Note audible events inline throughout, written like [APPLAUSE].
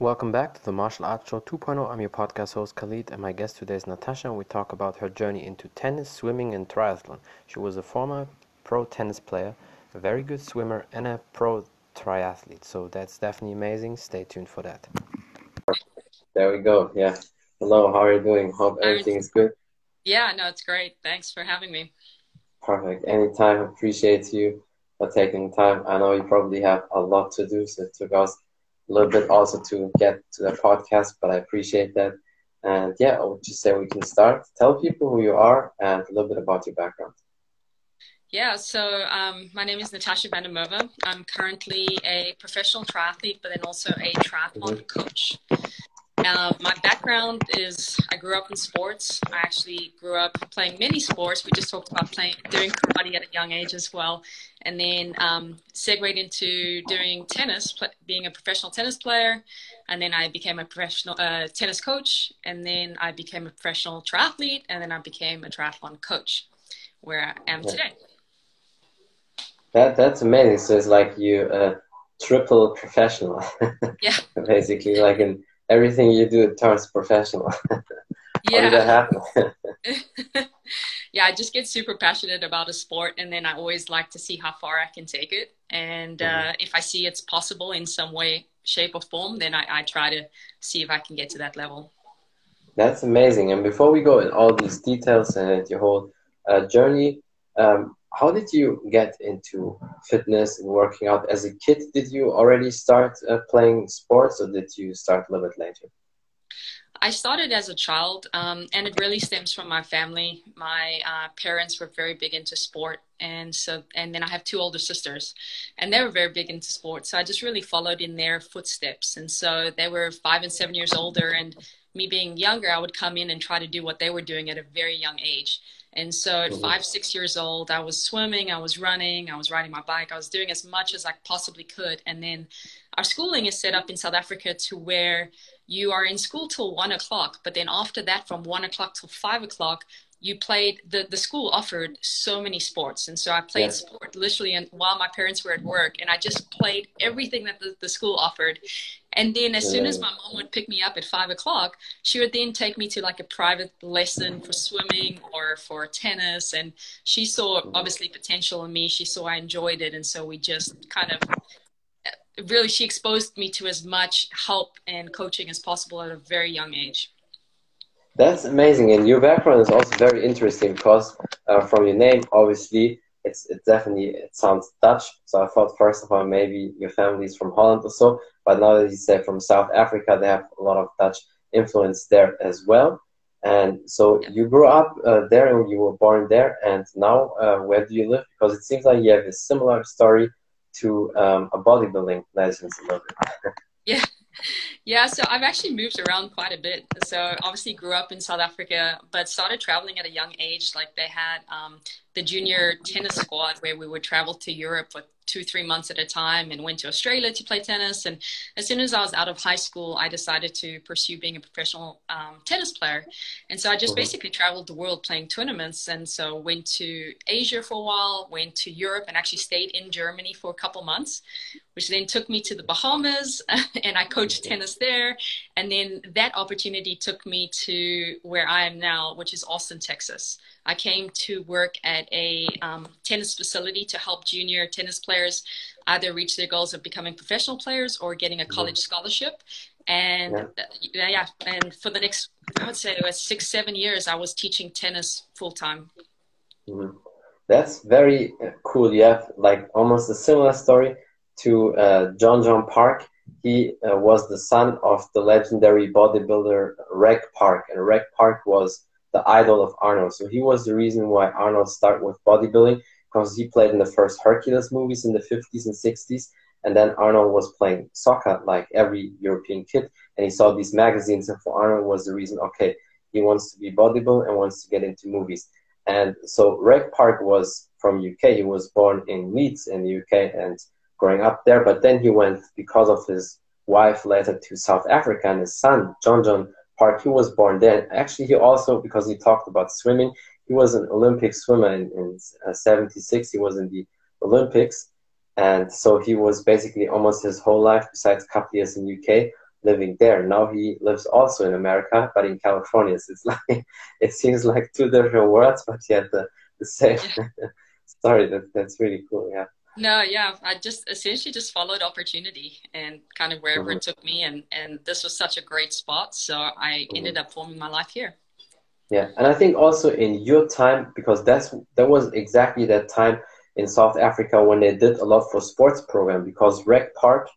Welcome back to the Martial Arts Show 2.0. I'm your podcast host Khalid, and my guest today is Natasha. And we talk about her journey into tennis, swimming, and triathlon. She was a former pro tennis player, a very good swimmer, and a pro triathlete. So that's definitely amazing. Stay tuned for that. There we go. Yeah. Hello. How are you doing? Hope everything is good. Yeah. No, it's great. Thanks for having me. Perfect. Anytime. Appreciate you for taking time. I know you probably have a lot to do, so it took us a little bit also to get to the podcast, but I appreciate that. And yeah, I would just say we can start. Tell people who you are and a little bit about your background. Yeah, so um, my name is Natasha van der Merwe. I'm currently a professional triathlete, but then also a triathlon mm-hmm. coach. Uh, my background is I grew up in sports. I actually grew up playing many sports. We just talked about playing, doing karate at a young age as well, and then um, segued into doing tennis, pl- being a professional tennis player, and then I became a professional uh, tennis coach, and then I became a professional triathlete, and then I became a triathlon coach, where I am today. That that's amazing. So it's like you uh, triple professional. [LAUGHS] yeah. Basically, like in everything you do turns professional. yeah. [LAUGHS] How did that happen? [LAUGHS] [LAUGHS] yeah, I just get super passionate about a sport, and then I always like to see how far I can take it. And mm-hmm. uh, if I see it's possible in some way, shape, or form, then I, I try to see if I can get to that level. That's amazing. And before we go in all these details and your whole uh, journey, um, how did you get into fitness and working out as a kid? Did you already start uh, playing sports, or did you start a little bit later? I started as a child, um, and it really stems from my family. My uh, parents were very big into sport, and so and then I have two older sisters, and they were very big into sport. So I just really followed in their footsteps, and so they were five and seven years older, and me being younger, I would come in and try to do what they were doing at a very young age. And so at mm-hmm. five, six years old, I was swimming, I was running, I was riding my bike, I was doing as much as I possibly could. And then our schooling is set up in South Africa to where you are in school till one o'clock, but then after that, from one o'clock till five o'clock, you played the the school offered so many sports. And so i played sport literally and while my parents were at work and i just played everything that the, the school offered. And then as soon as my mom would pick me up at five o'clock she would then take me to like a private lesson for swimming or for tennis. And she saw obviously potential in me. She saw i enjoyed it. And so we just kind of really she exposed me to as much help and coaching as possible at a very young age that's amazing, and your background is also very interesting because uh, from your name, obviously, it's it definitely it sounds Dutch. So I thought first of all maybe your family is from Holland or so, but now that you say from South Africa, they have a lot of Dutch influence there as well. And so you grew up uh, there and you were born there, and now uh, where do you live? Because it seems like you have a similar story to um, a bodybuilding legend a little bit. [LAUGHS] yeah. Yeah, so I've actually moved around quite a bit. So obviously grew up in South Africa, but started traveling at a young age. Like they had um, the junior tennis squad where we would travel to Europe for two, three months at a time and went to Australia to play tennis. And as soon as I was out of high school, I decided to pursue being a professional um, tennis player. And so I just mm-hmm. basically traveled the world playing tournaments. And so went to Asia for a while, went to Europe, and actually stayed in Germany for a couple months, which then took me to the Bahamas [LAUGHS] and I coached mm-hmm. tennis there. And then that opportunity took me to where I am now, which is Austin, Texas. I came to work at a um, tennis facility to help junior tennis players either reach their goals of becoming professional players or getting a mm-hmm. college scholarship. And yeah. Uh, yeah, and for the next, I would say, it was six, seven years, I was teaching tennis full time. Mm-hmm. That's very uh, cool. You have like almost a similar story to uh, Jon Jon Park. He uh, was the son of the legendary bodybuilder Reg Park, and Reg Park was the idol of Arnold. So he was the reason why Arnold started with bodybuilding because he played in the first Hercules movies in the 50s and 60s. And then Arnold was playing soccer like every European kid. And he saw these magazines. And for Arnold was the reason, okay, he wants to be bodybuilder and wants to get into movies. And so Reg Park was from UK. He was born in Leeds in the UK and growing up there. But then he went because of his wife later to South Africa and his son, Jon Jon, Park. He was born there. Actually, he also, because he talked about swimming, he was an Olympic swimmer in, in uh, 76. He was in the Olympics. And so he was basically almost his whole life, besides a couple years in UK, living there. Now he lives also in America, but in California. So it's [LAUGHS] like it seems like two different worlds, but yet the, the same [LAUGHS] story. That that's really cool. Yeah. No, yeah, I just essentially just followed opportunity and kind of wherever mm-hmm. it took me, and and this was such a great spot, so I mm-hmm. ended up forming my life here. Yeah, and I think also in your time because that's that was exactly that time in South Africa when they did a lot for sports program because Reg Park,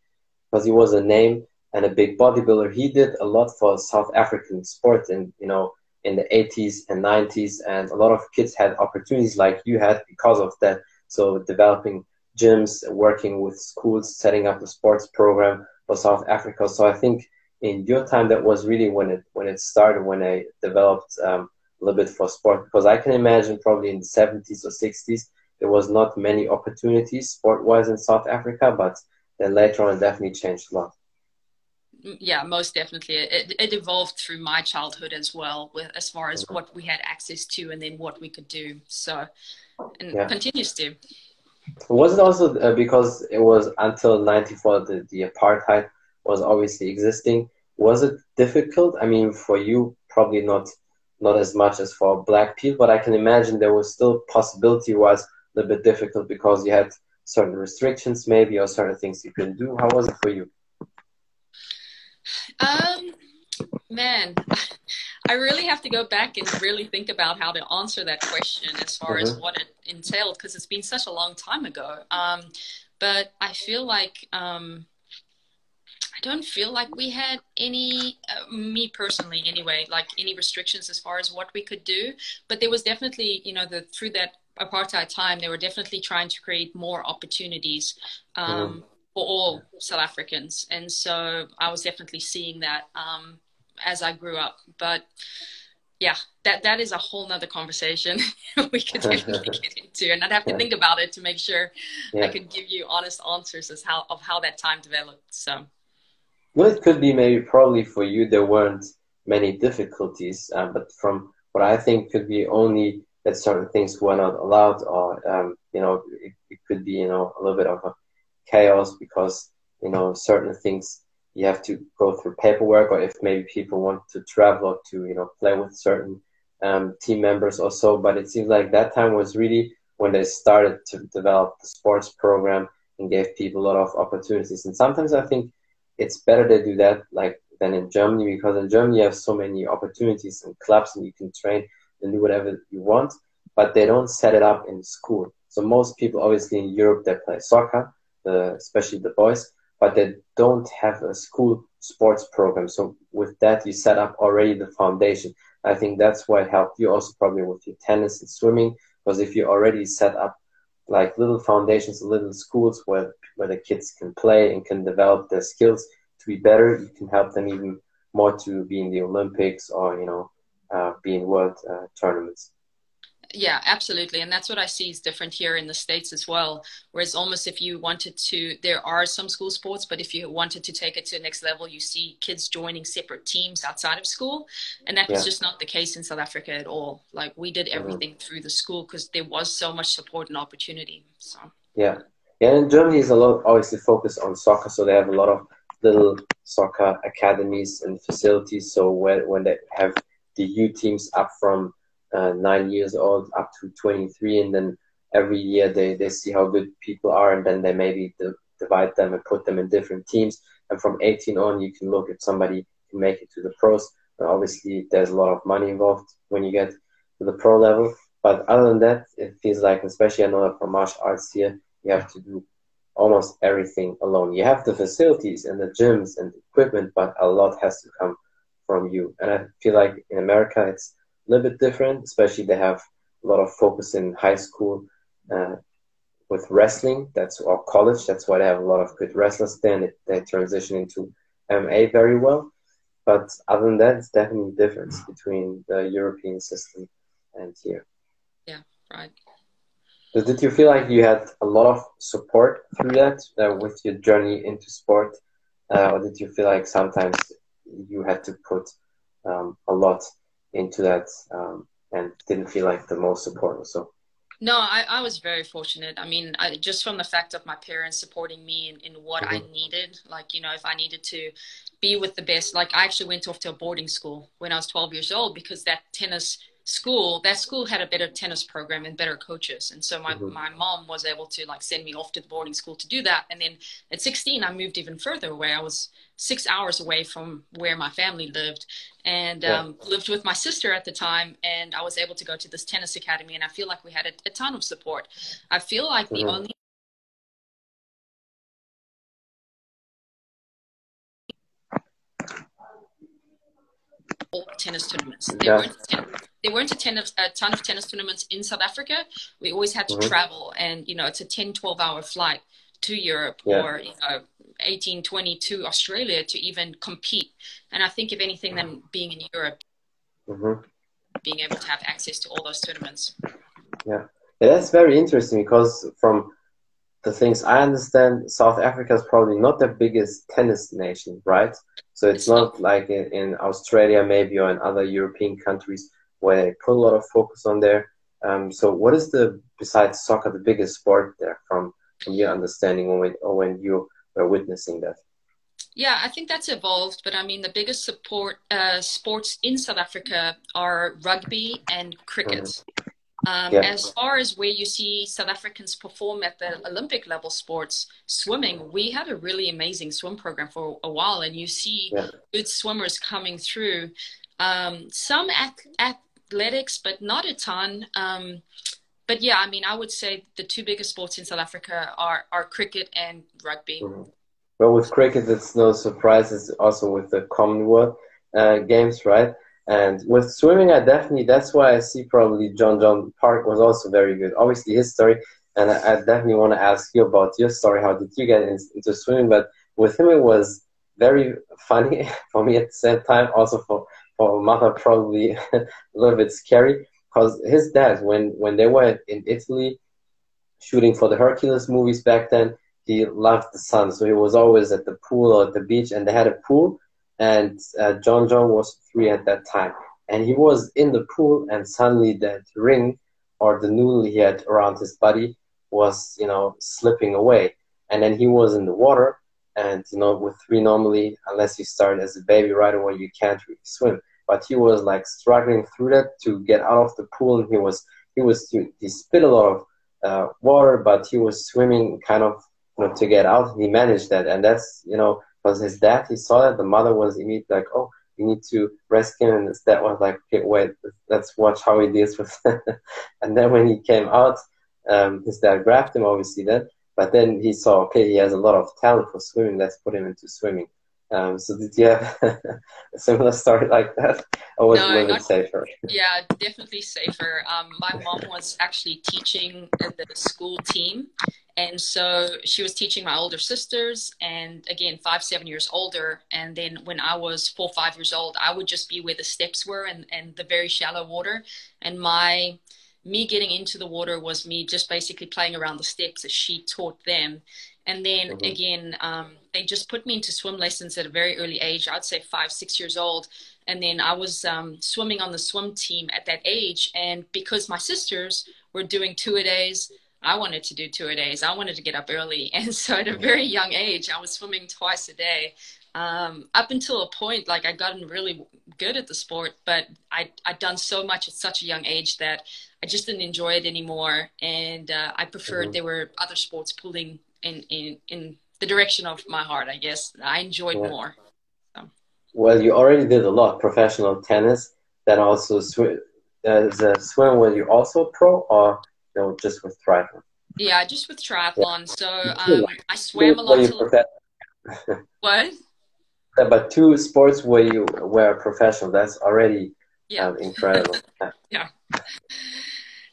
because he was a name and a big bodybuilder, he did a lot for South African sports and you know in the 80s and 90s and a lot of kids had opportunities like you had because of that. So developing gyms, working with schools, setting up a sports program for South Africa. So I think in your time that was really when it when it started when I developed um, a little bit for sport because I can imagine probably in the 70s or 60s there was not many opportunities sport wise in South Africa, but then later on it definitely changed a lot. Mm, yeah, most definitely. It, it evolved through my childhood as well, with as far as what we had access to and then what we could do. So, and yeah. continues to. Was it also uh, because it was until '94 the, the apartheid was obviously existing? Was it difficult? I mean, for you, probably not not as much as for black people, but I can imagine there was still possibility was a little bit difficult because you had certain restrictions maybe or certain things you couldn't do. How was it for you? Um, man, I really have to go back and really think about how to answer that question as far mm-hmm. as what it entailed because it's been such a long time ago. Um, but I feel like um, I don't feel like we had any, uh, me personally anyway, like any restrictions as far as what we could do. But there was definitely, you know, the through that apartheid time, they were definitely trying to create more opportunities. Um, mm for all South Africans. And so I was definitely seeing that um, as I grew up. But yeah, that that is a whole nother conversation [LAUGHS] we could [LAUGHS] definitely get into, and I'd have to yeah. think about it to make sure yeah. I could give you honest answers as how of how that time developed. So, well, it could be maybe probably for you there weren't many difficulties, um, but from what I think could be only that certain things were not allowed, or um, you know, it, it could be you know a little bit of a chaos because you know certain things you have to go through paperwork or if maybe people want to travel to you know play with certain um, team members or so but it seems like that time was really when they started to develop the sports program and gave people a lot of opportunities. And sometimes i think it's better to do that like than in germany because in germany you have so many opportunities and clubs and you can train and do whatever you want but they don't set it up in school. So most people obviously in europe they play soccer the, especially the boys, but they don't have a school sports program. So with that, you set up already the foundation. I think that's why it helped you also probably with your tennis and swimming, because if you already set up like little foundations, little schools where where the kids can play and can develop their skills to be better, you can help them even more to be in the Olympics or you know uh, be in world uh, tournaments yeah absolutely and that's what i see is different here in the states as well whereas almost if you wanted to there are some school sports but if you wanted to take it to the next level you see kids joining separate teams outside of school and that's yeah. just not the case in south africa at all like we did mm-hmm. everything mm-hmm. through the school because there was so much support and opportunity so yeah yeah and germany is a lot obviously focused on soccer so they have a lot of little soccer academies and facilities so when, when they have the u teams up from uh, nine years old up to 23 and then every year they, they see how good people are and then they maybe divide them and put them in different teams. And from 18 on you can look if somebody can make it to the pros. And obviously there's a lot of money involved when you get to the pro level. But other than that it feels like especially i know that for martial arts here you have to do almost everything alone. You have the facilities and the gyms and the equipment but a lot has to come from you. And i feel like in america it's a little bit different, especially they have a lot of focus in high school uh, with wrestling. That's or college. That's why they have a lot of good wrestlers. Then they transition into MA very well. But other than that, it's definitely a difference between the European system and here. Yeah, right. did you feel like you had a lot of support through that uh, with your journey into sport, uh, or did you feel like sometimes you had to put um, a lot into that um, and didn't feel like the most support so No, I, I was very fortunate. I mean, I, just from the fact of my parents supporting me in, in what mm-hmm. I needed, like, you know, if I needed to be with the best, like, I actually went off to a boarding school when I was 12 years old because that tennis school that school had a better tennis program and better coaches and so my, mm-hmm. my mom was able to like send me off to the boarding school to do that and then at 16 i moved even further away i was six hours away from where my family lived and yeah. um, lived with my sister at the time and i was able to go to this tennis academy and i feel like we had a, a ton of support i feel like mm-hmm. the only tennis tournaments. They yeah. weren't ten, they weren't a, ten of, a ton of tennis tournaments in South Africa. We always had to mm-hmm. travel, and you know it's a 10, 12 hour flight to Europe yeah. or you know 18, 20 to Australia to even compete. And I think if anything, then being in Europe, mm-hmm. being able to have access to all those tournaments. Yeah. yeah, that's very interesting because from the things I understand, South Africa is probably not the biggest tennis nation, right? So it's not like in, in, Australia, maybe, or in other European countries where they put a lot of focus on there. Um, so, what is the besides soccer the biggest sport there from from your understanding when or when you were witnessing that? Yeah, I think that's evolved, but I mean the biggest support uh, sports in South Africa are rugby and cricket. Mm-hmm. Um, yeah. As far as where you see South Africans perform at the Olympic level sports, swimming, we had a really amazing swim program for a while, and you see yeah. good swimmers coming through. Um, some athletics, but not a ton. Um, but yeah, I mean, I would say the two biggest sports in South Africa are, are cricket and rugby. Mm-hmm. Well, with cricket, it's no surprise. It's also with the Commonwealth uh, Games, right? And with swimming, I definitely, that's why I see probably Jon Jon Park was also very good. Obviously, his story, and I, I definitely want to ask you about your story. How did you get in, into swimming? But with him, it was very funny [LAUGHS] for me at the same time, also for, for mother, probably [LAUGHS] a little bit scary. Because his dad, when, when they were in Italy shooting for the Hercules movies back then, he loved the sun. So he was always at the pool or at the beach, and they had a pool and uh, Jon Jon was three at that time, and he was in the pool, and suddenly that ring or the noodle he had around his body was, you know, slipping away, and then he was in the water, and you know, with three normally, unless you start as a baby right away, you can't really swim. But he was like struggling through that to get out of the pool, and he was he was he, spit a lot of uh, water, but he was swimming kind of you know to get out. He managed that, and that's you know because his dad. He saw that. The mother was immediately like oh you need to rescue him and his dad was like okay wait let's watch how he deals with [LAUGHS] that. And then when he came out um, his dad grabbed him obviously then but then he saw okay he has a lot of talent for swimming. Let's put him into swimming um, so did you have [LAUGHS] a similar story like that? Or was no, it a little safer? Yeah definitely safer. Um, my mom was actually teaching the school team and so she was teaching my older sisters and again five seven years older and then when i was four five years old i would just be where the steps were and, and the very shallow water and my me getting into the water was me just basically playing around the steps as she taught them. And then mm-hmm. again um, they just put me into swim lessons at a very early age i'd say five six years old and then i was um, swimming on the swim team at that age and because my sisters were doing two a days I wanted to do two a days. I wanted to get up early. [LAUGHS] And so at a very young age, I was swimming twice a day. Um, up until a point, like I'd gotten really good at the sport, but I, I'd done so much at such a young age that I just didn't enjoy it anymore. And uh, I preferred mm-hmm. there were other sports pulling in, in, in the direction of my heart, I guess. I enjoyed yeah. more. So. Well, you already did a lot professional tennis, then also sw- uh, the swim. Were you also pro or no, just with triathlon. Yeah, just with triathlon. So um, I swam a lot. To... [LAUGHS] what? Yeah, but two sports where you were professional, that's already yeah. Um, incredible. [LAUGHS] yeah.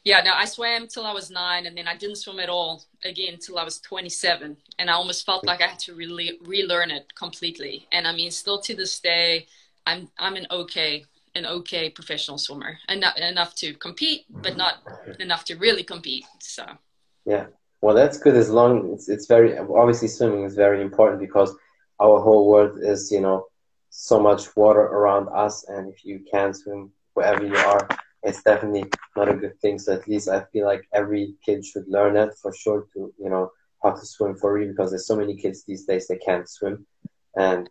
Yeah, no, I swam till I was nine, and then I didn't swim at all again till I was 27, and I almost felt like I had to really relearn it completely. And I mean, still to this day, I'm I'm an okay an okay professional swimmer, enough enough to compete, but not enough to really compete. So yeah, well, that's good. As long it's it's very obviously swimming is very important because our whole world is you know so much water around us, and if you can't swim wherever you are, it's definitely not a good thing. So at least I feel like every kid should learn that for sure to you know how to swim for real because there's so many kids these days that can't swim, and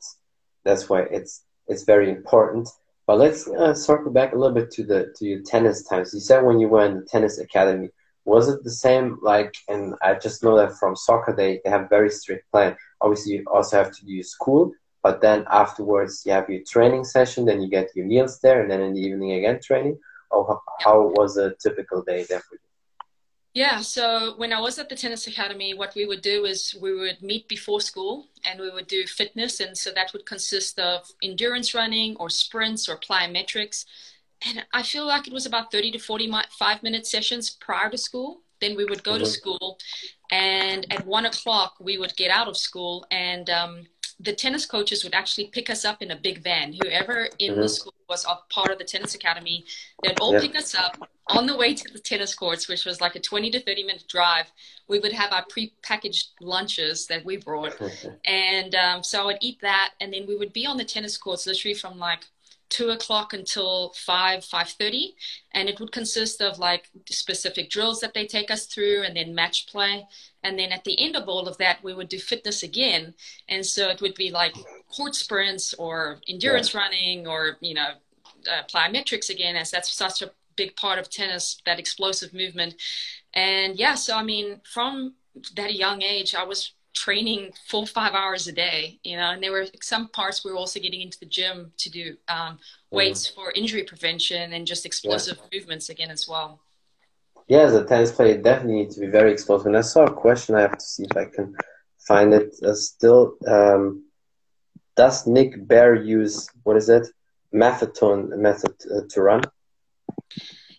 that's why it's it's very important. But let's uh, circle back a little bit to the to your tennis times. You said when you were in the tennis academy, was it the same like? And I just know that from soccer they, they have very strict plan. Obviously, you also have to do school, but then afterwards you have your training session. Then you get your meals there, and then in the evening again training. Or how was a typical day there for you? Yeah, so when I was at the tennis academy, what we would do is we would meet before school and we would do fitness. And so that would consist of endurance running or sprints or plyometrics. And I feel like it was about 30 to 45 minute sessions prior to school. Then we would go mm-hmm. to school, and at one o'clock, we would get out of school and um, the tennis coaches would actually pick us up in a big van. Whoever in mm-hmm. the school was a part of the tennis academy, they'd all pick us up on the way to the tennis courts, which was like a 20 to 30 minute drive. We would have our pre-packaged lunches that we brought. [LAUGHS] and um, so I would eat that. And then we would be on the tennis courts literally from like two o'clock until five five thirty, and it would consist of like specific drills that they take us through, and then match play, and then at the end of all of that, we would do fitness again, and so it would be like court sprints or endurance yeah. running or you know uh, plyometrics again, as that's such a big part of tennis, that explosive movement, and yeah, so I mean from that young age, I was training full five hours a day, you know, and there were some parts we were also getting into the gym to do um, weights mm-hmm. for injury prevention and just explosive yeah. movements again as well. Yeah, as a tennis player, definitely need to be very explosive. And I saw a question, I have to see if I can find it uh, still. Um, does Nick Bare use, what is it, Maffetone method uh, to run?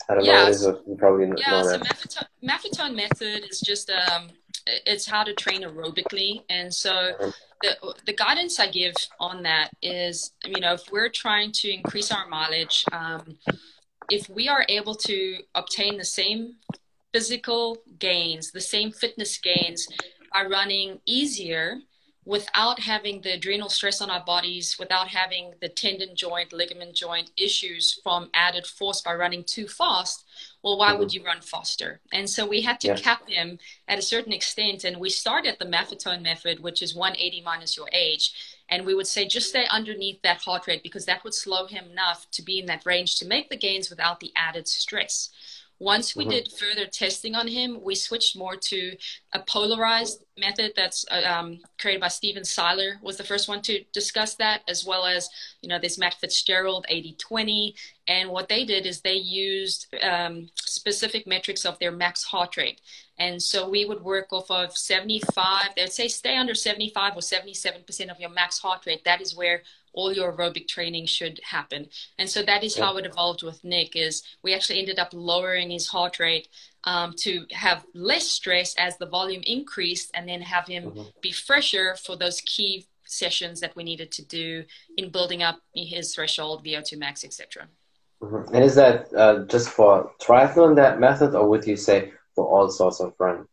I don't yeah, know. So, you probably yeah, know so. Maffetone method is just um, it's how to train aerobically. And so the, the guidance i give on that is you know if we're trying to increase our mileage um, if we are able to obtain the same physical gains the same fitness gains by running easier without having the adrenal stress on our bodies, without having the tendon joint, ligament joint issues from added force by running too fast, well, why mm-hmm. would you run faster? And so we had to yeah. cap him at a certain extent. And we started the Maffetone method, which is 180 minus your age. And we would say just stay underneath that heart rate because that would slow him enough to be in that range to make the gains without the added stress. Once we mm-hmm. did further testing on him, we switched more to a polarized method that's uh, um, created by Stephen Seiler was the first one to discuss that, as well as, you know, this Matt Fitzgerald 80-20. And what they did is they used um, specific metrics of their max heart rate. And so we would work off of 75, they'd say stay under 75 or 77% of your max heart rate. That is where all your aerobic training should happen. And so that is yeah. how it evolved with Nick is we actually ended up lowering his heart rate um, to have less stress as the volume increased and then have him mm-hmm. be fresher for those key sessions that we needed to do in building up his threshold, VO2 max, etc. Mm-hmm. And is that uh, just for triathlon that method, or would you say for all sorts of running?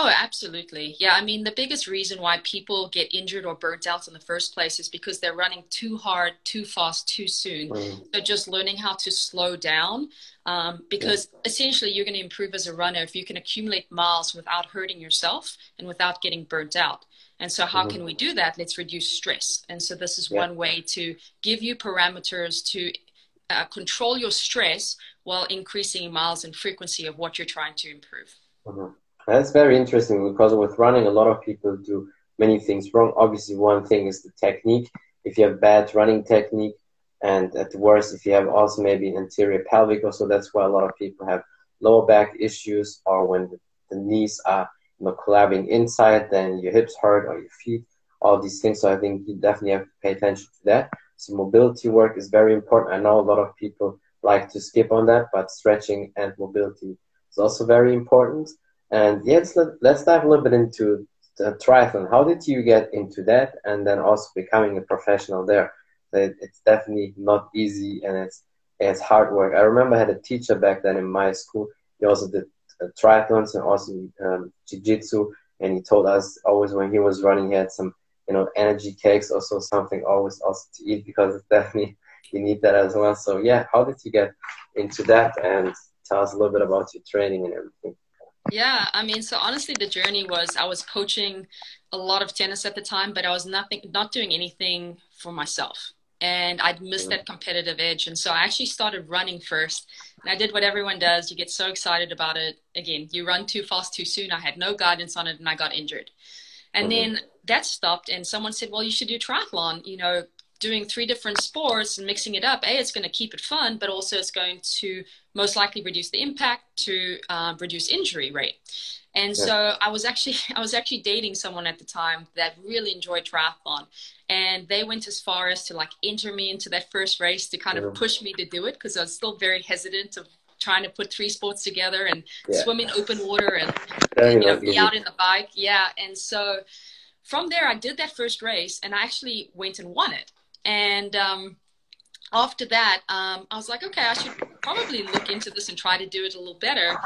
Oh, absolutely. Yeah. I mean, the biggest reason why people get injured or burnt out in the first place is because they're running too hard, too fast, too soon. Mm. So just learning how to slow down, um, because yeah. essentially you're going to improve as a runner if you can accumulate miles without hurting yourself and without getting burnt out. And so, how mm-hmm. can we do that? Let's reduce stress. And so, this is yeah. one way to give you parameters to uh, control your stress while increasing miles and frequency of what you're trying to improve. Mm-hmm. That's very interesting because with running, a lot of people do many things wrong. Obviously, one thing is the technique. If you have bad running technique, and at the worst, if you have also maybe anterior pelvic, also that's why a lot of people have lower back issues, or when the, the knees are you know collapsing inside, then your hips hurt or your feet, all these things. So I think you definitely have to pay attention to that. So mobility work is very important. I know a lot of people like to skip on that, but stretching and mobility is also very important. And yes, let, let's dive a little bit into triathlon. How did you get into that, and then also becoming a professional there? It, it's definitely not easy, and it's it's hard work. I remember I had a teacher back then in my school. He also did uh, triathlons and also um, jiu-jitsu, and he told us always when he was running, he had some you know energy cakes, also something always also to eat because it's [LAUGHS] definitely you need that as well. So yeah, how did you get into that? And tell us a little bit about your training and everything. Yeah, I mean, so honestly, the journey was I was coaching a lot of tennis at the time, but I was nothing, not doing anything for myself, and I'd missed mm-hmm. that competitive edge. And so I actually started running first, and I did what everyone does. You get so excited about it. Again, you run too fast too soon. I had no guidance on it, and I got injured. And mm-hmm. then that stopped, and someone said, "Well, you should do triathlon. You know, doing three different sports and mixing it up, a it's going to keep it fun, but also it's going to most likely reduce the impact to uh, reduce injury rate. And yeah. so I was actually [LAUGHS] I was actually dating someone at the time that really enjoyed triathlon, and they went as far as to like enter me into that first race to kind of push me to do it because I was still very hesitant of trying to put three sports together and yeah. swim in open water and, and you know be out in the bike. Yeah, and so from there I did that first race and I actually went and won it. And um, after that, um, I was like, okay, I should probably look into this and try to do it a little better.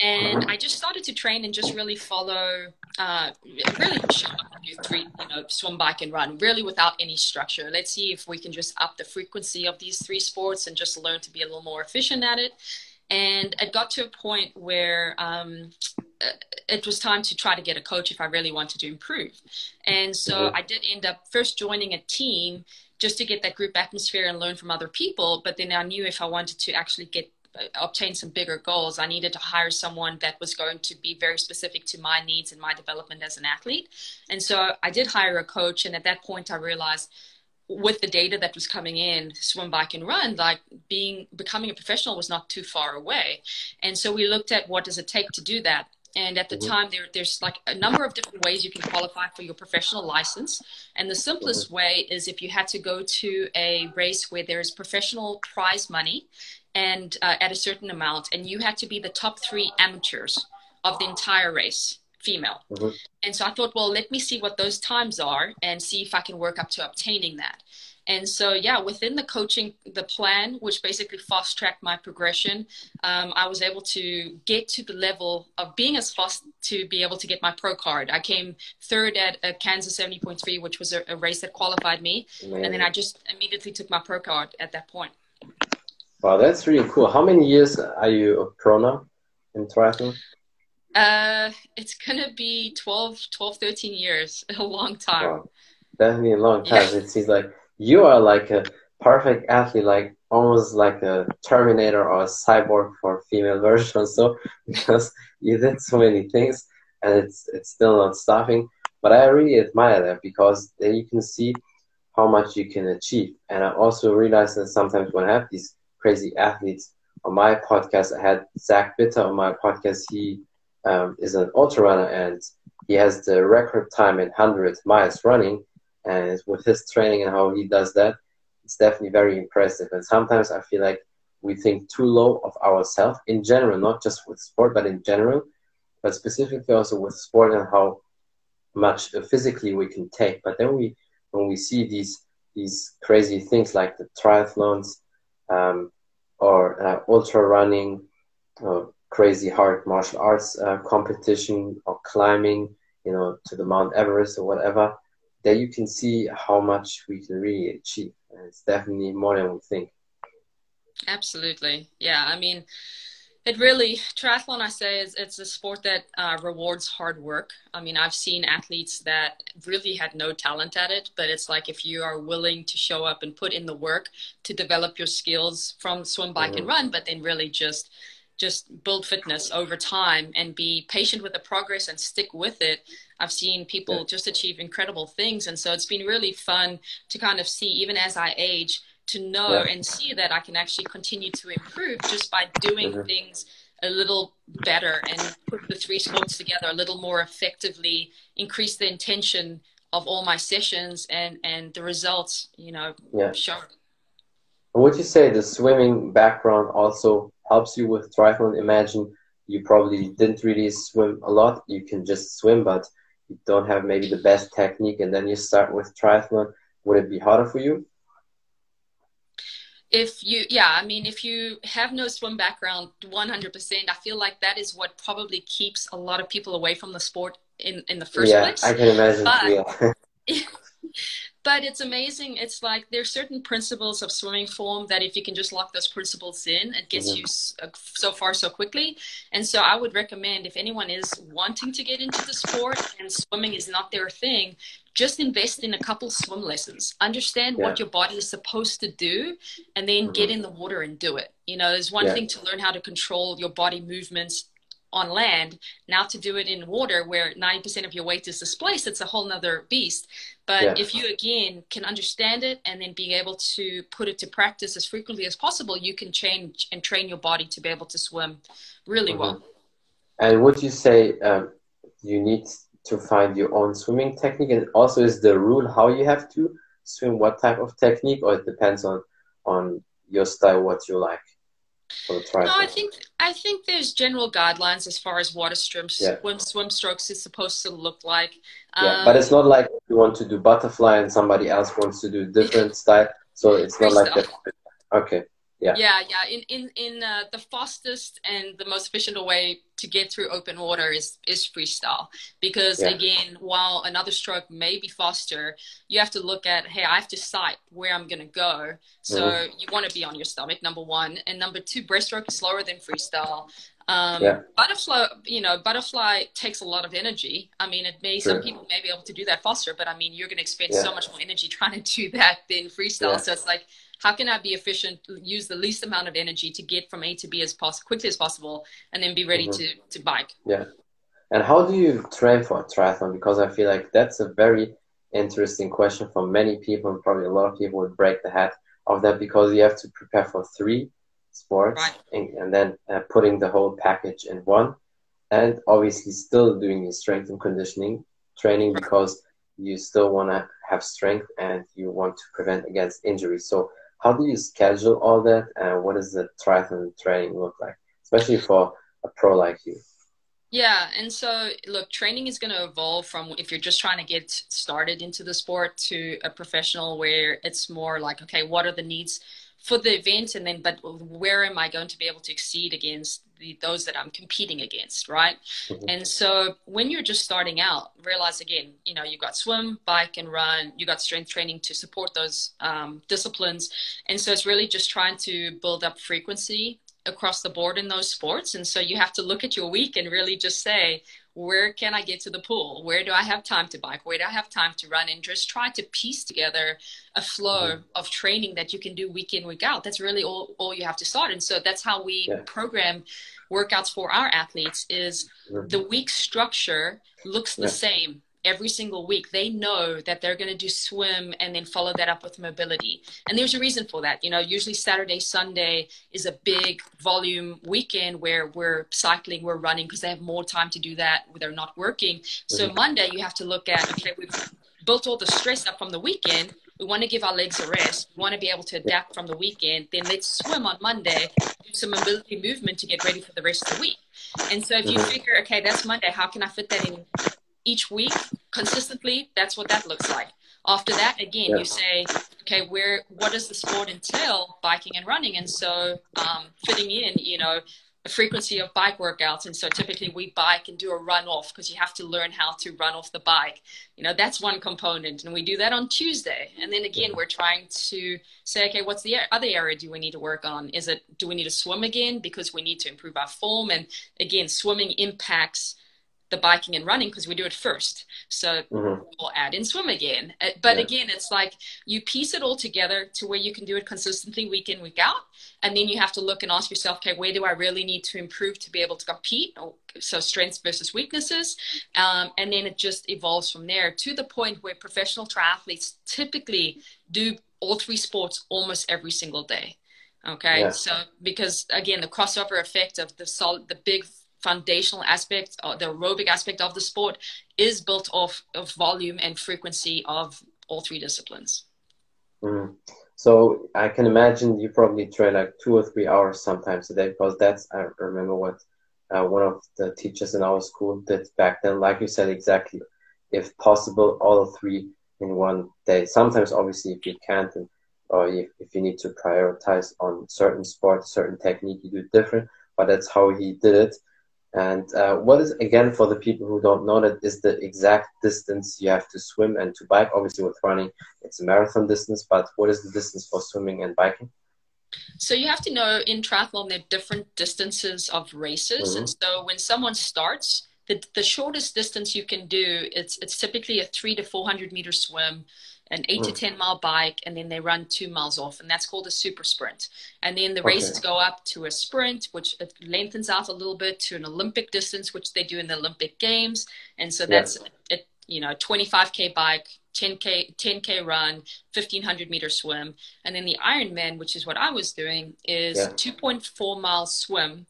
And I just started to train and just really follow, uh, really show up and do three, you know, swim, bike, and run, really without any structure. Let's see if we can just up the frequency of these three sports and just learn to be a little more efficient at it. And it got to a point where um, it was time to try to get a coach if I really wanted to improve. And so mm-hmm. I did end up first joining a team just to get that group atmosphere and learn from other people. But then I knew if I wanted to actually get uh, obtain some bigger goals, I needed to hire someone that was going to be very specific to my needs and my development as an athlete. And so I did hire a coach. And at that point, I realized with the data that was coming in, swim, bike, and run, like being becoming a professional was not too far away. And so we looked at what does it take to do that. And at the mm-hmm. time, there, there's like a number of different ways you can qualify for your professional license. And the simplest mm-hmm. way is if you had to go to a race where there's professional prize money and uh, at a certain amount, and you had to be the top three amateurs of the entire race, female. Mm-hmm. And so I thought, well, let me see what those times are and see if I can work up to obtaining that. And so, yeah, within the coaching, the plan, which basically fast tracked my progression, um, I was able to get to the level of being as fast to be able to get my pro card. I came third at a Kansas 70.3, which was a, a race that qualified me. Amazing. And then I just immediately took my pro card at that point. Wow, that's really cool. How many years are you a pro now in triathlon? Uh, it's gonna be 12, 12, 13 years, [LAUGHS] a long time. Wow. Definitely a long time. Yeah. It seems like you are like a perfect athlete, like almost like a Terminator or a cyborg for female [LAUGHS] version. So because you did so many things and it's it's still not stopping. But I really admire that because then you can see how much you can achieve. And I also realize that sometimes when I have these crazy athletes on my podcast, I had Zach Bitter on my podcast. He um, is an ultra runner and he has the record time in 100 miles running and with his training and how he does that, it's definitely very impressive. And sometimes I feel like we think too low of ourselves in general, not just with sport, but in general, but specifically also with sport and how much physically we can take. But then we, when we see these these crazy things like the triathlons um, or uh, ultra running, uh, crazy hard martial arts uh, competition, or climbing, you know, to the Mount Everest or whatever, that you can see how much we can really achieve. And it's definitely more than we think. Absolutely. Yeah. I mean, it really triathlon i say is it's a sport that uh, rewards hard work i mean i've seen athletes that really had no talent at it but it's like if you are willing to show up and put in the work to develop your skills from swim bike mm-hmm. and run but then really just just build fitness over time and be patient with the progress and stick with it I've seen people yeah. just achieve incredible things. And so it's been really fun to kind of see, even as I age, to know yeah. and see that I can actually continue to improve just by doing mm-hmm. things a little better and put the three sports together a little more effectively, increase the intention of all my sessions and, and the results, you know, yeah. show. Would you say the swimming background also helps you with triathlon? Imagine you probably didn't really swim a lot. You can just swim, but you don't have maybe the best technique and then you start with triathlon, would it be harder for you? If you, yeah, I mean, if you have no swim background, 100%, I feel like that is what probably keeps a lot of people away from the sport in, in the first yeah, place. I can imagine. But, yeah. [LAUGHS] [LAUGHS] but it's amazing. It's like there's certain principles of swimming form that if you can just lock those principles in, it gets mm-hmm. you uh, so far so quickly. And so I would recommend if anyone is wanting to get into the sport and swimming is not their thing, just invest in a couple swim lessons. Understand yeah. what your body is supposed to do, and then mm-hmm. get in the water and do it. You know, there's one yeah. thing to learn how to control your body movements on land now to do it in water where 90% of your weight is displaced it's a whole nother beast but yeah. if you again can understand it and then being able to put it to practice as frequently as possible you can change and train your body to be able to swim really mm-hmm. well and would you say um, you need to find your own swimming technique and also is the rule how you have to swim what type of technique or it depends on on your style what you like no, I think I think there's general guidelines as far as water strips, yeah. swim swim strokes is supposed to look like. Yeah, um, but it's not like you want to do butterfly and somebody else wants to do different style. So it's not like that. Okay yeah yeah yeah in in in uh, the fastest and the most efficient way to get through open water is is freestyle because yeah. again while another stroke may be faster you have to look at hey i have to sight where i'm going to go so mm-hmm. you want to be on your stomach number one and number two breaststroke is slower than freestyle um, yeah. Butterfly, you know, butterfly takes a lot of energy. I mean, it may some people may be able to do that faster, but I mean, you're going to expend yeah. so much more energy [LAUGHS] trying to do that than freestyle. Yeah. So it's like how can I be efficient, use the least amount of energy to get from A to B as pos- quickly as possible, and then be ready mm-hmm. to, to bike? Yeah. And how do you train for a triathlon? Because I feel like that's a very interesting question for many people, and probably a lot of people would break the head of that because you have to prepare for three sports right. and, and, then uh, putting the whole package in one, and obviously still doing your strength and conditioning training right. because you still want to have strength and you want to prevent against injury. So how do you schedule all that and what does the triathlon training look like especially for a pro like you yeah and so look training is going to evolve from if you're just trying to get started into the sport to a professional where it's more like okay what are the needs for the event and then but where am i going to be able to exceed against the, those that i'm competing against right? Mm-hmm. and so when you're just starting out realize again you know you've got swim bike and run. You got strength training to support those um, disciplines. And so it's really just trying to build up frequency across the board in those sports. And so you have to look at your week and really just say where can I get to the pool? Where do I have time to bike? Where do I have time to run? And just try to piece together a flow mm-hmm. of training that you can do week in, week out. That's really all, all you have to start. And so that's how we yeah. program workouts for our athletes is mm-hmm. the week structure looks the yeah. same every single week they know that they're going to do swim and then follow that up with mobility. And there's a reason for that you know usually saturday sunday is a big volume weekend where we're cycling we're running because they have more time to do that they're not working. So mm-hmm. monday you have to look at okay we've built all the stress up from the weekend. We want to give our legs a rest. We want to be able to adapt from the weekend. Then let's swim on monday do some mobility movement to get ready for the rest of the week. And so if you mm-hmm. figure okay that's monday how can i fit that in each week consistently, that's what that looks like. After that, again, yeah. you say, okay, where what does the sport entail? Biking and running, and so um, fitting in, you know, a frequency of bike workouts. And so typically we bike and do a run off because you have to learn how to run off the bike. You know, that's one component. And we do that on Tuesday. And then again, we're trying to say, okay, what's the other area do we need to work on? Is it, do we need to swim again because we need to improve our form? And again, swimming impacts the biking and running because we do it first. So mm-hmm. we'll add in swim again. Uh, but yeah. again, it's like you piece it all together to where you can do it consistently week in, week out. And then you have to look and ask yourself, okay, where do I really need to improve to be able to compete? So strengths versus weaknesses. Um, and then it just evolves from there to the point where professional triathletes typically do all three sports almost every single day. Okay. Yeah. So because again, the crossover effect of the solid, the big foundational aspect, or the aerobic aspect of the sport, is built off of volume and frequency of all three disciplines. Mm. So I can imagine you probably train like two or three hours sometimes a day because that's I remember what uh, one of the teachers in our school did back then. Like you said, exactly. If possible, all three in one day. Sometimes, obviously, if you can't, and, or if, if you need to prioritize on certain sport, certain technique, you do different. But that's how he did it And uh, what is again for the people who don't know that is the exact distance you have to swim and to bike. Obviously, with running, it's a marathon distance, but what is the distance for swimming and biking? So you have to know in triathlon there are different distances of races, mm-hmm. and so when someone starts, the the shortest distance you can do it's it's typically a three to four hundred meter swim an eight mm. to 10 mile bike, and then they run two miles off, and that's called a super sprint. And then the races okay. go up to a sprint, which lengthens out a little bit to an Olympic distance, which they do in the Olympic Games. And so that's, yeah. a, you know, 25K bike, 10K, 10K run, 1500 meter swim. And then the Ironman, which is what I was doing, is yeah. 2.4 mile swim.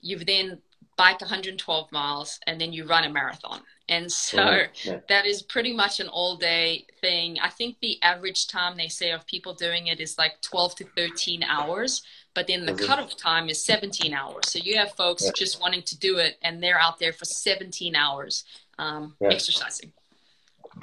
you've then bike 112 miles, and then you run a marathon. And so yeah. that is pretty much an all day thing. I think the average time they say of people doing it is like 12 to 13 hours, but then the mm-hmm. cutoff time is 17 hours. So you have folks yeah. just wanting to do it and they're out there for 17 hours um, yeah. exercising.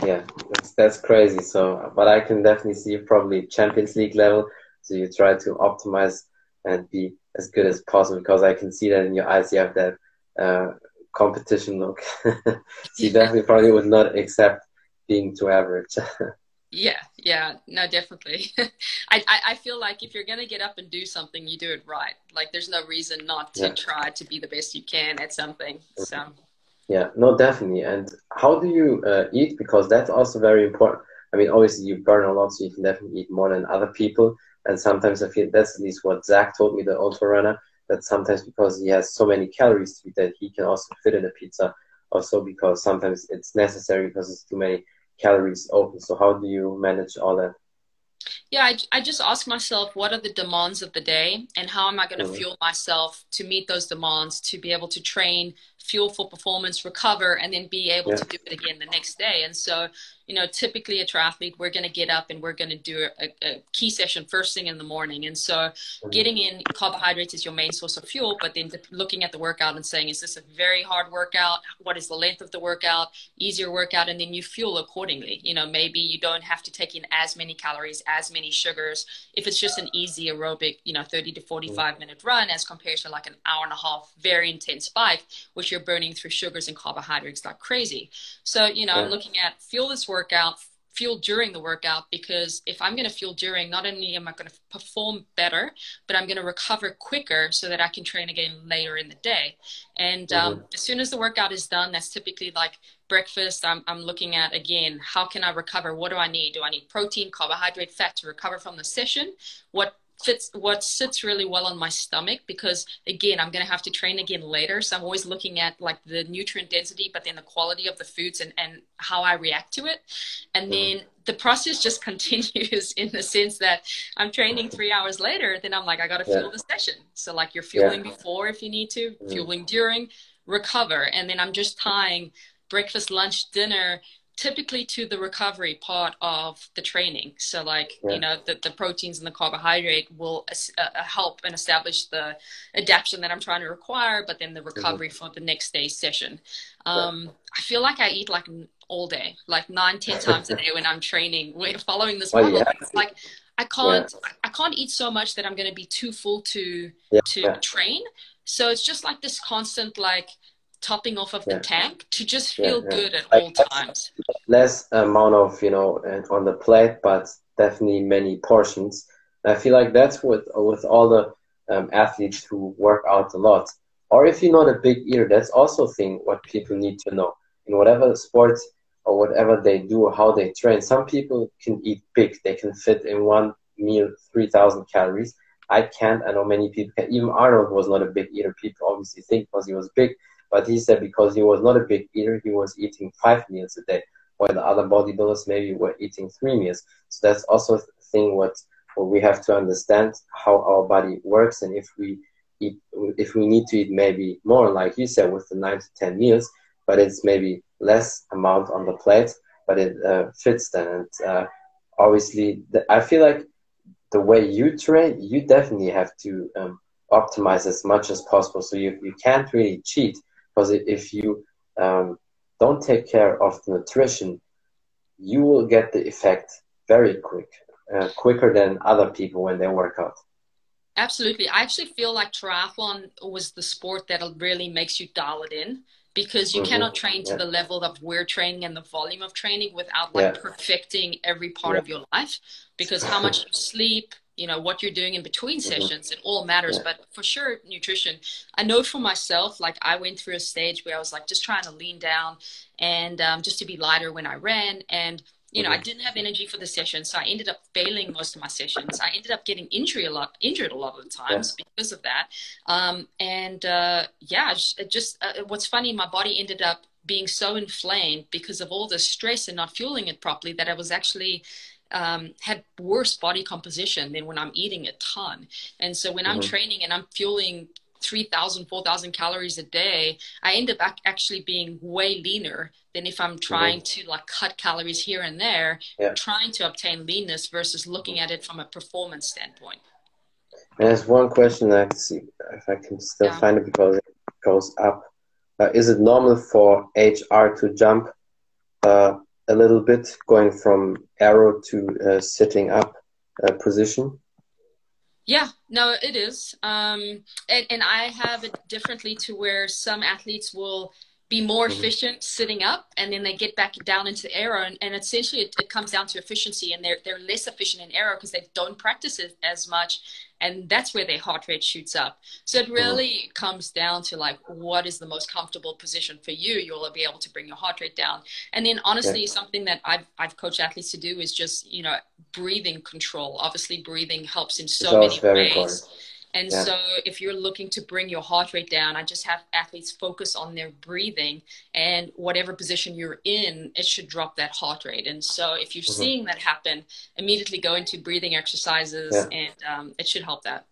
Yeah, that's, that's crazy. So, but I can definitely see you probably Champions League level. So you try to optimize and be as good as possible because I can see that in your eyes. You have that uh, competition look. [LAUGHS] she definitely probably would not accept being too average. [LAUGHS] yeah, yeah, no, definitely. [LAUGHS] I, I, I, feel like if you're gonna get up and do something, you do it right. Like there's no reason not to yeah. try to be the best you can at something. So. Yeah, no, definitely. And how do you uh, eat? Because that's also very important. I mean, obviously you burn a lot, so you can definitely eat more than other people. And sometimes I feel that's at least what Zach told me, the ultra runner that sometimes because he has so many calories to eat that he can also fit in a pizza also because sometimes it's necessary because it's too many calories open so how do you manage all that yeah I, I just ask myself what are the demands of the day and how am i going to mm-hmm. fuel myself to meet those demands to be able to train fuel for performance recover and then be able yeah. to do it again the next day and so you know, typically a triathlete, we're going to get up and we're going to do a, a, key session first thing in the morning. And so mm-hmm. getting in carbohydrates is your main source of fuel, but then looking at the workout and saying, is this a very hard workout? What is the length of the workout? Easier workout. And then you fuel accordingly. You know, maybe you don't have to take in as many calories, as many sugars. If it's just an easy aerobic, you know, 30 to 45 mm-hmm. minute run as compared to like an hour and a half, very intense bike, which you're burning through sugars and carbohydrates like crazy. So, you know, yeah. I'm looking at fuel this workout, fuel during the workout because if I'm going to fuel during, not only am I going to perform better, but I'm going to recover quicker so that I can train again later in the day. And um, mm-hmm. as soon as the workout is done, that's typically like breakfast. I'm, I'm looking at again, how can I recover? What do I need? Do I need protein, carbohydrate, fat to recover from the session? What fits what sits really well on my stomach because again i'm going to have to train again later so i'm always looking at like the nutrient density but then the quality of the foods and, and how i react to it and mm-hmm. then the process just [LAUGHS] continues in the sense that i'm training three hours later then i'm like i got to fuel the session so like you're fueling yeah. before if you need to mm-hmm. fueling during recover and then i'm just tying breakfast lunch dinner typically to the recovery part of the training. So, like, yeah. you know, the, the proteins and the carbohydrate will uh, uh, help and establish the adaptation that I'm trying to require, but then the mm-hmm. recovery mm-hmm. for the next day's session. Um, yeah. I feel like I eat like all day, like nine, ten [LAUGHS] times a day when I'm training, [LAUGHS] following this model. yeah. like, I can't, I can't eat so much that I'm going to be too full to to train. So it's just like this constant, like, topping off of the tank to just feel yeah, good at all times. Less amount of you know on the plate, but definitely many portions. I feel like that's with with all the um, athletes who work out a lot. Or if you're not a big eater, that's also a thing what people need to know. In whatever sport or whatever they do or how they train, some people can eat big. They can fit in one meal 3,000 calories. I can't. I know many people can. Even Arnold was not a big eater. People obviously think because he was big but he said because he was not a big eater, he was eating five meals a day, while the other bodybuilders maybe were eating three meals. So that's also a thing what, what we have to understand how our body works and if we eat, if we need to eat maybe more, like you said, with the nine to ten meals, but it's maybe less amount on the plate, but it uh, fits then. And uh, obviously, the, I feel like the way you train, you definitely have to um, optimize as much as possible. So you, you can't really cheat because if you um, don't take care of the nutrition, you will get the effect very quick, uh, quicker than other people when they work out. Absolutely. I actually feel like triathlon was the sport that really makes you dial it in because you mm-hmm. cannot train to yeah. the level of we're training and the volume of training without like yeah. perfecting every part yeah. of your life because how much [LAUGHS] you sleep you know what you're doing in between mm-hmm. sessions it all matters but for sure nutrition i know for myself like i went through a stage where i was like just trying to lean down and um, just to be lighter when i ran and you know, I didn't have energy for the session, so I ended up failing most of my sessions. I ended up getting injury a lot, injured a lot of the times yeah. because of that. Um, and uh, yeah, just, just uh, what's funny, my body ended up being so inflamed because of all the stress and not fueling it properly that I was actually um, had worse body composition than when I'm eating a ton. And so when mm-hmm. I'm training and I'm fueling 3,000, 4,000 calories a day, I end up actually being way leaner than if I'm trying mm-hmm. to like cut calories here and there, yeah. trying to obtain leanness versus looking at it from a performance standpoint. And there's one question I can see if I can still yeah. find it because it goes up. Uh, is it normal for HR to jump uh, a little bit, going from aero to uh, sitting up uh, position? Yeah, no, it is. Um, and, and I have it differently to where some athletes will be more mm-hmm. efficient sitting up and then they get back down into the aero and, and essentially it, it, comes down to efficiency and they're, they're less efficient in aero because they don't practice it as much and that's where their heart rate shoots up so it mm-hmm. really mm-hmm. comes down to like what is the most comfortable position for you you'll be able to bring your heart rate down and then honestly yeah. something that I've, I've coached athletes to do is just you know breathing control obviously breathing helps in so many ways important and yeah. so if you're looking to bring your heart rate down, I just have athletes focus on their breathing and whatever position you're in, it should drop that heart rate. And so if you're mm-hmm. seeing that happen, immediately go into breathing exercises yeah. and um, it should help that.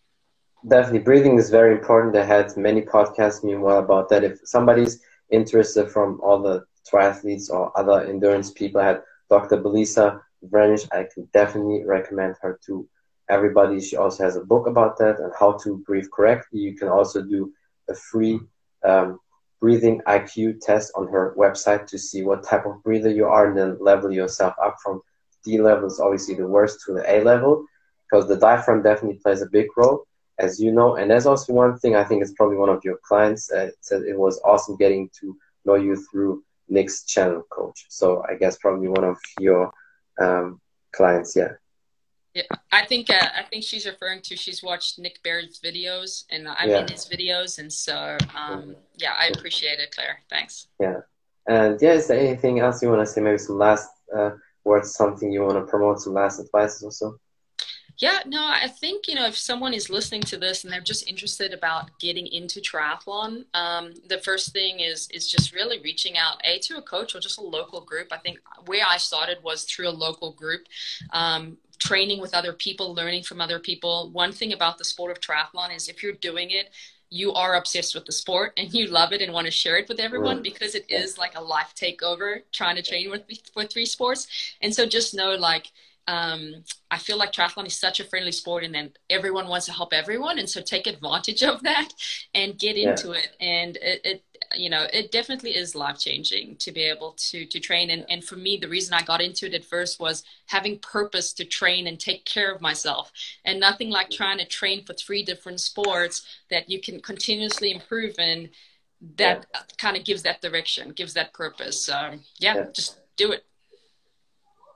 Definitely. Breathing is very important. I had many podcasts meanwhile about that. If somebody's interested from all the triathletes or other endurance people, I had Dr. Belisa Vranich. I can definitely recommend her to everybody. She also has a book about that and how to breathe correctly. You can also do a free um, breathing IQ test on her website to see what type of breather you are and then level yourself up from D level is obviously the worst to the A level because the diaphragm definitely plays a big role, as you know. And there's also one thing I think it's probably one of your clients uh, said it was awesome getting to know you through Nick's channel, coach. So I guess probably one of your um, clients, yeah. Yeah, I think uh, I think she's referring to she's watched Nick Bare's videos and I'm yeah. in his videos, and so um, yeah, I appreciate it, Claire. Thanks. Yeah, and yeah, is there anything else you want to say? Maybe some last uh, words, something you want to promote, some last advice or so. Yeah, no, I think you know if someone is listening to this and they're just interested about getting into triathlon, um, the first thing is is just really reaching out a to a coach or just a local group. I think where I started was through a local group. Um, training with other people, learning from other people. One thing about the sport of triathlon is if you're doing it, you are obsessed with the sport and you love it and want to share it with everyone right. because it is like a life takeover trying to train with for three sports. And so just know like um, I feel like triathlon is such a friendly sport and then everyone wants to help everyone. And so take advantage of that and get yeah. into it. And it, it, you know, it definitely is life changing to be able to, to train. And, and for me, the reason I got into it at first was having purpose to train and take care of myself and nothing like trying to train for three different sports that you can continuously improve in that yeah. kind of gives that direction, gives that purpose. So yeah, yeah. just do it.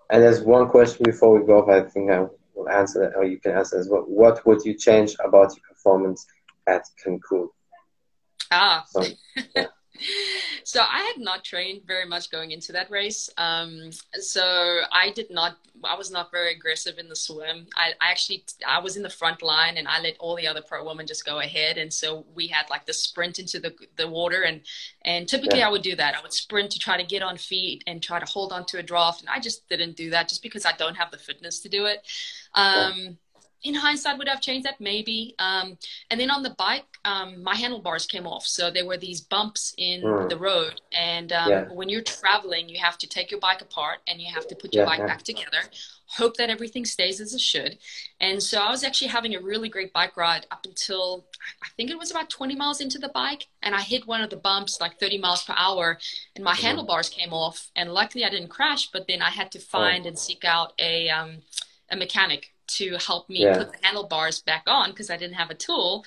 And there's one question before we go. I think I will answer that, or you can answer as well. What would you change about your performance at Cancun? Ah. So, yeah. [LAUGHS] so I had not trained very much going into that race. Um, so I did not. I was not very aggressive in the swim. I, I, actually I was in the front line and I let all the other pro women just go ahead. And so we had like the sprint into the the water and and typically yeah. I would do that. I would sprint to try to get on feet and try to hold on to a draft. And I just didn't do that just because I don't have the fitness to do it. Um, yeah in hindsight would I have changed that maybe um, and then on the bike um, my handlebars came off so there were these bumps in mm. the road and um, yeah. when you're traveling you have to take your bike apart and you have to put your yeah, bike yeah. back together hope that everything stays as it should and so i was actually having a really great bike ride up until i think it was about 20 miles into the bike and i hit one of the bumps like 30 miles per hour and my mm. handlebars came off and luckily i didn't crash but then i had to oh. find oh. and seek out a um, a mechanic to help me Yeah. put the handlebars back on because I didn't have a tool.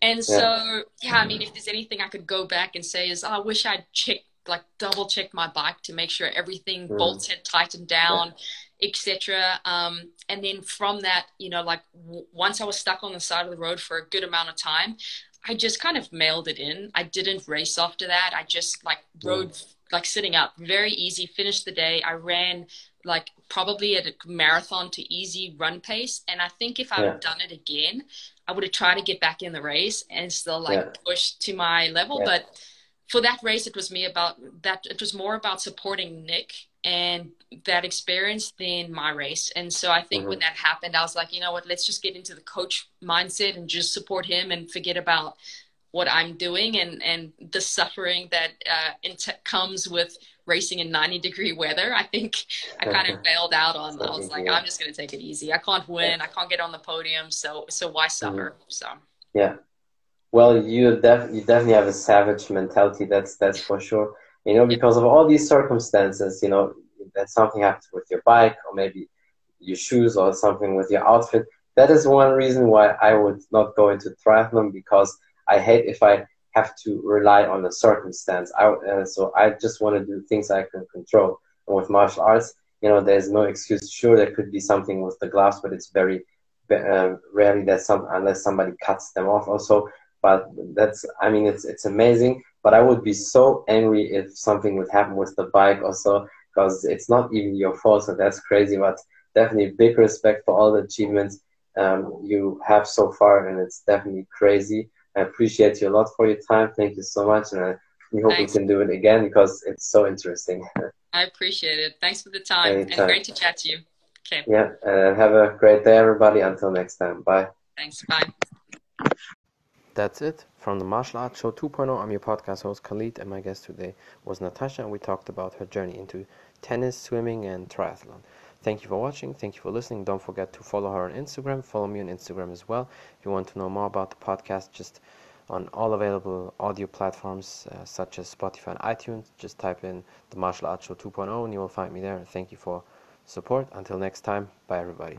And so, yeah, I mean, if there's anything I could go back and say is, oh, I wish I'd checked, like double checked my bike to make sure everything Mm. bolts had tightened down, etc. Um, and then from that, you know, like w- once I was stuck on the side of the road for a good amount of time, I just kind of mailed it in. I didn't race after that. I just like rode like sitting up, very easy. Finished the day. I ran like probably at a marathon to easy run pace. And I think if I Yeah. had done it again, I would have tried to get back in the race and still like Yeah. push to my level. Yeah. But for that race, it was me about that. It was more about supporting Nick and that experience than my race. And so I think when that happened, I was like, you know what, let's just get into the coach mindset and just support him and forget about what I'm doing and, and the suffering that uh, comes with racing in 90 degree weather. I think I kind of [LAUGHS] bailed out on, I was like, Yeah. I'm just going to take it easy. I can't win. I can't get on the podium. So, so why mm-hmm. suffer? So, Yeah. Well, you def you definitely have a savage mentality. That's that's for sure. You know, because of all these circumstances, you know, that something happens with your bike or maybe your shoes or something with your outfit. That is one reason why I would not go into triathlon because I hate if I have to rely on a circumstance. I uh, so I just want to do things I can control. And with martial arts, you know, there's no excuse. Sure, there could be something with the gloves, but it's very uh, rarely that some unless somebody cuts them off. Also, but that's I mean it's it's amazing. But I would be so angry if something would happen with the bike also because it's not even your fault. So that's crazy. But definitely big respect for all the achievements um, you have so far, and it's definitely crazy. I appreciate you a lot for your time. Thank you so much, and I we hope Thanks. we can do it again because it's so interesting. [LAUGHS] I appreciate it. Thanks for the time Anytime. and great to chat to you. Okay. yeah, uh, have a great day, everybody. Until next time, bye. Thanks. Bye. That's it from the Martial Arts Show 2.0. I'm your podcast host Khalid, and my guest today was Natasha, and we talked about her journey into tennis, swimming, and triathlon. Thank you for watching. Thank you for listening. Don't forget to follow her on Instagram. Follow me on Instagram as well. If you want to know more about the podcast, just on all available audio platforms uh, such as Spotify and iTunes, just type in the Martial Arts Show 2.0 and you will find me there. Thank you for support. Until next time, bye everybody.